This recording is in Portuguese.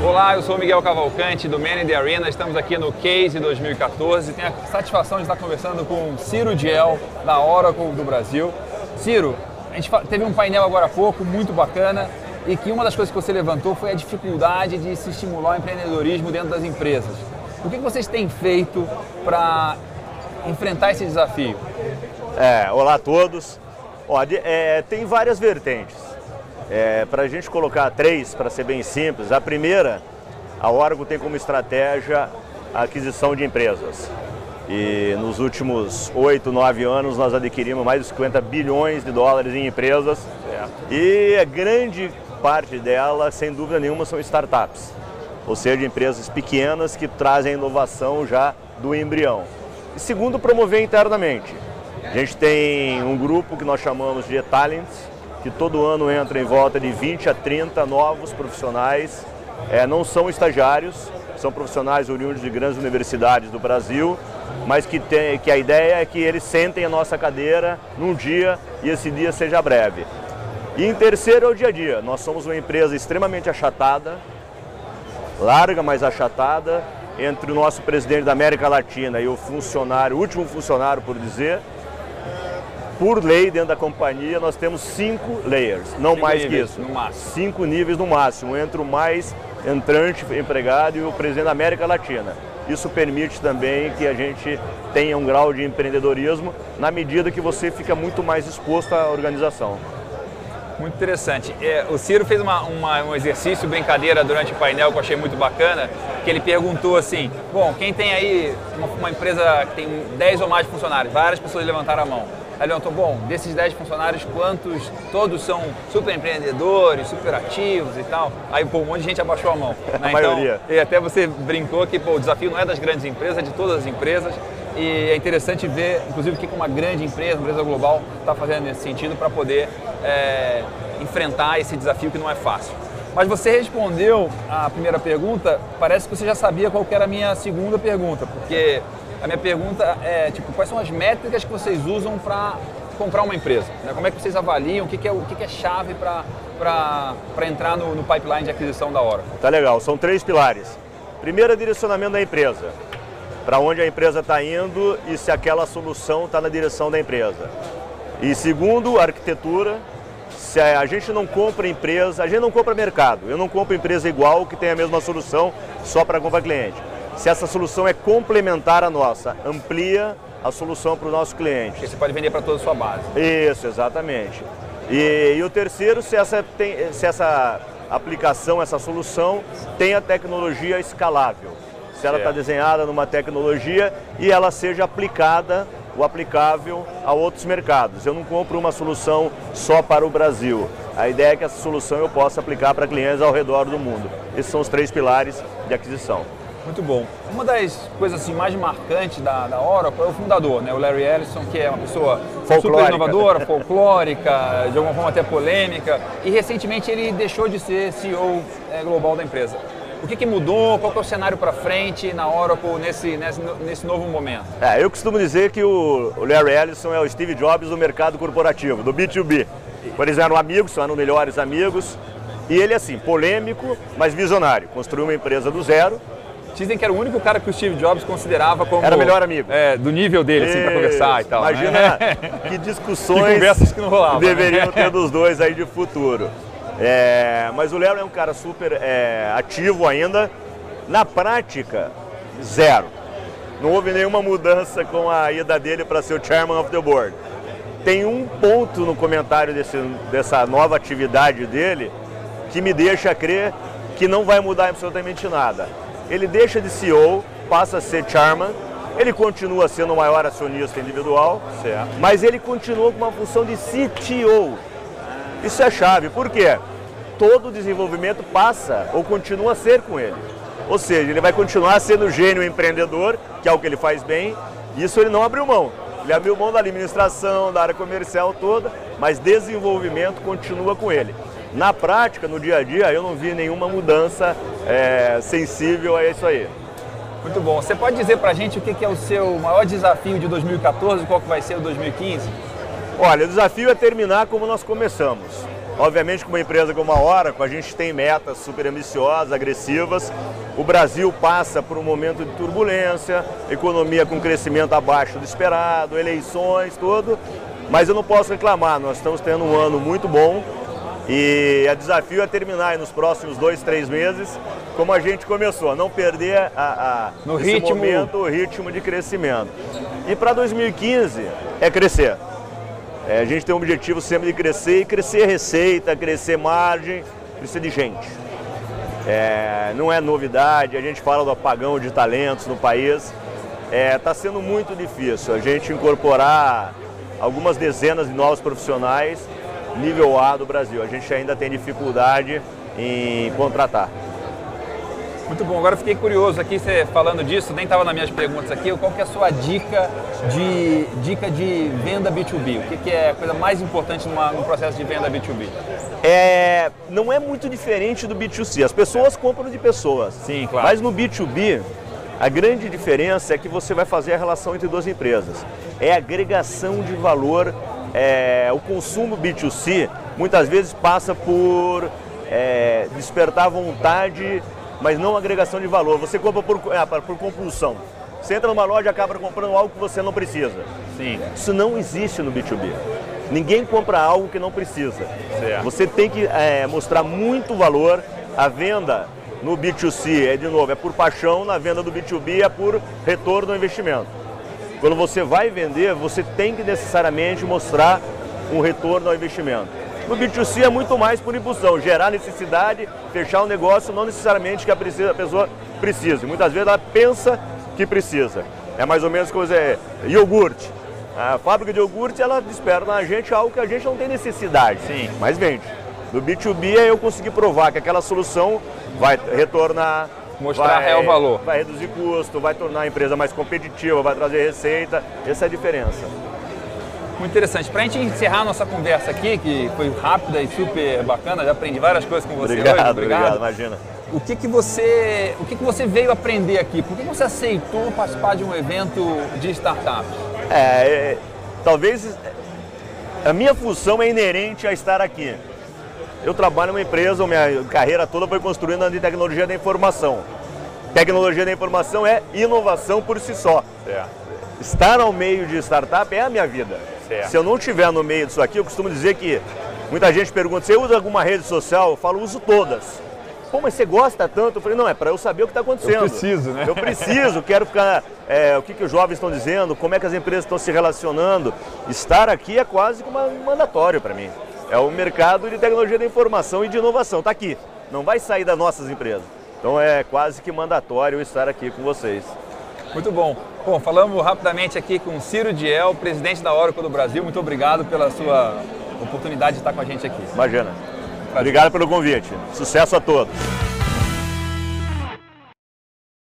Olá, eu sou Miguel Cavalcante do Man in the Arena. Estamos aqui no Case 2014 tenho a satisfação de estar conversando com Ciro Diel, da Oracle do Brasil. Ciro, a gente teve um painel agora há pouco muito bacana e que uma das coisas que você levantou foi a dificuldade de se estimular o empreendedorismo dentro das empresas. O que vocês têm feito para enfrentar esse desafio? É, olá a todos. Ó, é, tem várias vertentes. É, para a gente colocar três, para ser bem simples, a primeira, a Oracle tem como estratégia a aquisição de empresas. E nos últimos oito, nove anos nós adquirimos mais de 50 bilhões de dólares em empresas. E a grande parte delas, sem dúvida nenhuma, são startups. Ou seja, empresas pequenas que trazem a inovação já do embrião. E segundo, promover internamente. A gente tem um grupo que nós chamamos de E-Talents, que todo ano entra em volta de 20 a 30 novos profissionais. É, não são estagiários, são profissionais oriundos de grandes universidades do Brasil, mas que, tem, que a ideia é que eles sentem a nossa cadeira num dia e esse dia seja breve. E em terceiro é o dia a dia. Nós somos uma empresa extremamente achatada, larga, mas achatada, entre o nosso presidente da América Latina e o funcionário, o último funcionário por dizer, por lei dentro da companhia, nós temos cinco layers, não cinco mais que isso. No máximo. Cinco níveis no máximo, entre o mais entrante empregado e o presidente da América Latina. Isso permite também que a gente tenha um grau de empreendedorismo na medida que você fica muito mais exposto à organização. Muito interessante. É, o Ciro fez uma, uma, um exercício, brincadeira durante o painel que eu achei muito bacana, que ele perguntou assim, bom, quem tem aí uma, uma empresa que tem 10 ou mais funcionários? Várias pessoas levantaram a mão. Aí levantou, bom, desses 10 funcionários, quantos todos são super empreendedores, super ativos e tal? Aí pô, um monte de gente abaixou a mão. Né? A maioria. Então, e até você brincou que pô, o desafio não é das grandes empresas, é de todas as empresas. E é interessante ver, inclusive, o que uma grande empresa, uma empresa global, está fazendo nesse sentido para poder é, enfrentar esse desafio que não é fácil. Mas você respondeu a primeira pergunta, parece que você já sabia qual era a minha segunda pergunta, porque a minha pergunta é, tipo, quais são as métricas que vocês usam para comprar uma empresa? Né? Como é que vocês avaliam? O que, que é, o que, que é chave para entrar no, no, pipeline de aquisição da hora? Tá legal, são três pilares. Primeiro, direcionamento da empresa. Para onde a empresa está indo e se aquela solução está na direção da empresa. E segundo, arquitetura. Se a gente não compra empresa, a gente não compra mercado. Eu não compro empresa igual que tem a mesma solução só para comprar cliente se essa solução é complementar à nossa, amplia a solução para o nosso cliente. Porque você pode vender para toda a sua base. Isso, exatamente. E, e o terceiro, se essa, tem, se essa aplicação, essa solução tem a tecnologia escalável. Se ela está desenhada numa tecnologia e ela seja aplicada o aplicável a outros mercados. Eu não compro uma solução só para o Brasil. A ideia é que essa solução eu possa aplicar para clientes ao redor do mundo. Esses são os três pilares de aquisição. Muito bom. Uma das coisas assim, mais marcantes da, da Oracle é o fundador, né? o Larry Ellison, que é uma pessoa super inovadora, folclórica, de alguma forma até polêmica. E recentemente ele deixou de ser CEO é, global da empresa. O que, que mudou? Qual que é o cenário para frente na Oracle nesse, nesse, nesse novo momento? É, eu costumo dizer que o Larry Ellison é o Steve Jobs do mercado corporativo, do B2B. Eles eram amigos, eram melhores amigos. E ele, assim, polêmico, mas visionário. Construiu uma empresa do zero, Dizem que era o único cara que o Steve Jobs considerava como. Era melhor amigo. É, do nível dele, assim, para conversar e tal. Imagina né? que discussões que conversas que não rolavam, né? deveriam né? ter dos dois aí de futuro. É, mas o Léo é um cara super é, ativo ainda. Na prática, zero. Não houve nenhuma mudança com a ida dele para ser o Chairman of the Board. Tem um ponto no comentário desse, dessa nova atividade dele que me deixa crer que não vai mudar absolutamente nada ele deixa de CEO, passa a ser chairman, ele continua sendo o maior acionista individual, certo. mas ele continua com uma função de CTO. Isso é chave, por quê? Todo desenvolvimento passa ou continua a ser com ele. Ou seja, ele vai continuar sendo gênio empreendedor, que é o que ele faz bem, isso ele não abriu mão. Ele abriu mão da administração, da área comercial toda, mas desenvolvimento continua com ele. Na prática, no dia a dia, eu não vi nenhuma mudança é, sensível a isso aí. Muito bom. Você pode dizer para a gente o que é o seu maior desafio de 2014 e qual que vai ser o 2015? Olha, o desafio é terminar como nós começamos. Obviamente, com uma empresa como a Oracle, a gente tem metas super ambiciosas, agressivas. O Brasil passa por um momento de turbulência, economia com crescimento abaixo do esperado, eleições, tudo. Mas eu não posso reclamar, nós estamos tendo um ano muito bom e o desafio é terminar nos próximos dois, três meses como a gente começou, não perder a, a no ritmo. momento o ritmo de crescimento. E para 2015 é crescer. É, a gente tem o objetivo sempre de crescer e crescer receita, crescer margem, precisa de gente. É, não é novidade, a gente fala do apagão de talentos no país. Está é, tá sendo muito difícil a gente incorporar algumas dezenas de novos profissionais nível A do Brasil. A gente ainda tem dificuldade em contratar. Muito bom, agora fiquei curioso aqui, você falando disso, nem estava nas minhas perguntas aqui, qual que é a sua dica de, dica de venda B2B? O que, que é a coisa mais importante numa, num processo de venda B2B? É, não é muito diferente do B2C, as pessoas compram de pessoas. Sim, claro. Mas no B2B, a grande diferença é que você vai fazer a relação entre duas empresas. É agregação de valor, é, o consumo B2C muitas vezes passa por é, despertar vontade mas não agregação de valor. Você compra por, é, por compulsão. Você entra numa loja e acaba comprando algo que você não precisa. Sim. Isso não existe no B2B. Ninguém compra algo que não precisa. Certo. Você tem que é, mostrar muito valor. A venda no B2C é, de novo, é por paixão, na venda do B2B é por retorno ao investimento. Quando você vai vender, você tem que necessariamente mostrar um retorno ao investimento. No B2C é muito mais por impulsão, gerar necessidade, fechar um negócio, não necessariamente que a, precisa, a pessoa precise. Muitas vezes ela pensa que precisa. É mais ou menos como dizer, iogurte. A fábrica de iogurte, ela desperta na gente algo que a gente não tem necessidade, Sim. mas vende. No B2B é eu conseguir provar que aquela solução vai retornar, mostrar vai, real valor. Vai reduzir custo, vai tornar a empresa mais competitiva, vai trazer receita. Essa é a diferença. Muito interessante. Para a gente encerrar a nossa conversa aqui, que foi rápida e super bacana, já aprendi várias coisas com você obrigado, hoje. Obrigado, obrigado, imagina. O que, que, você, o que, que você veio aprender aqui? Por que você aceitou participar de um evento de startups? É, é, talvez a minha função é inerente a estar aqui. Eu trabalho numa empresa, minha carreira toda foi construída de tecnologia da informação. Tecnologia da informação é inovação por si só. Estar ao meio de startup é a minha vida. Certo. Se eu não estiver no meio disso aqui, eu costumo dizer que muita gente pergunta, você usa alguma rede social? Eu falo, uso todas. Pô, mas você gosta tanto? Eu falei, não, é para eu saber o que está acontecendo. Eu preciso, né? Eu preciso, quero ficar. É, o que, que os jovens estão dizendo, como é que as empresas estão se relacionando. Estar aqui é quase que um mandatório para mim. É o mercado de tecnologia da informação e de inovação. Está aqui. Não vai sair das nossas empresas. Então é quase que mandatório estar aqui com vocês. Muito bom. Bom, falamos rapidamente aqui com Ciro Diel, presidente da Oracle do Brasil. Muito obrigado pela sua oportunidade de estar com a gente aqui. Imagina. Prazer. Obrigado pelo convite. Sucesso a todos.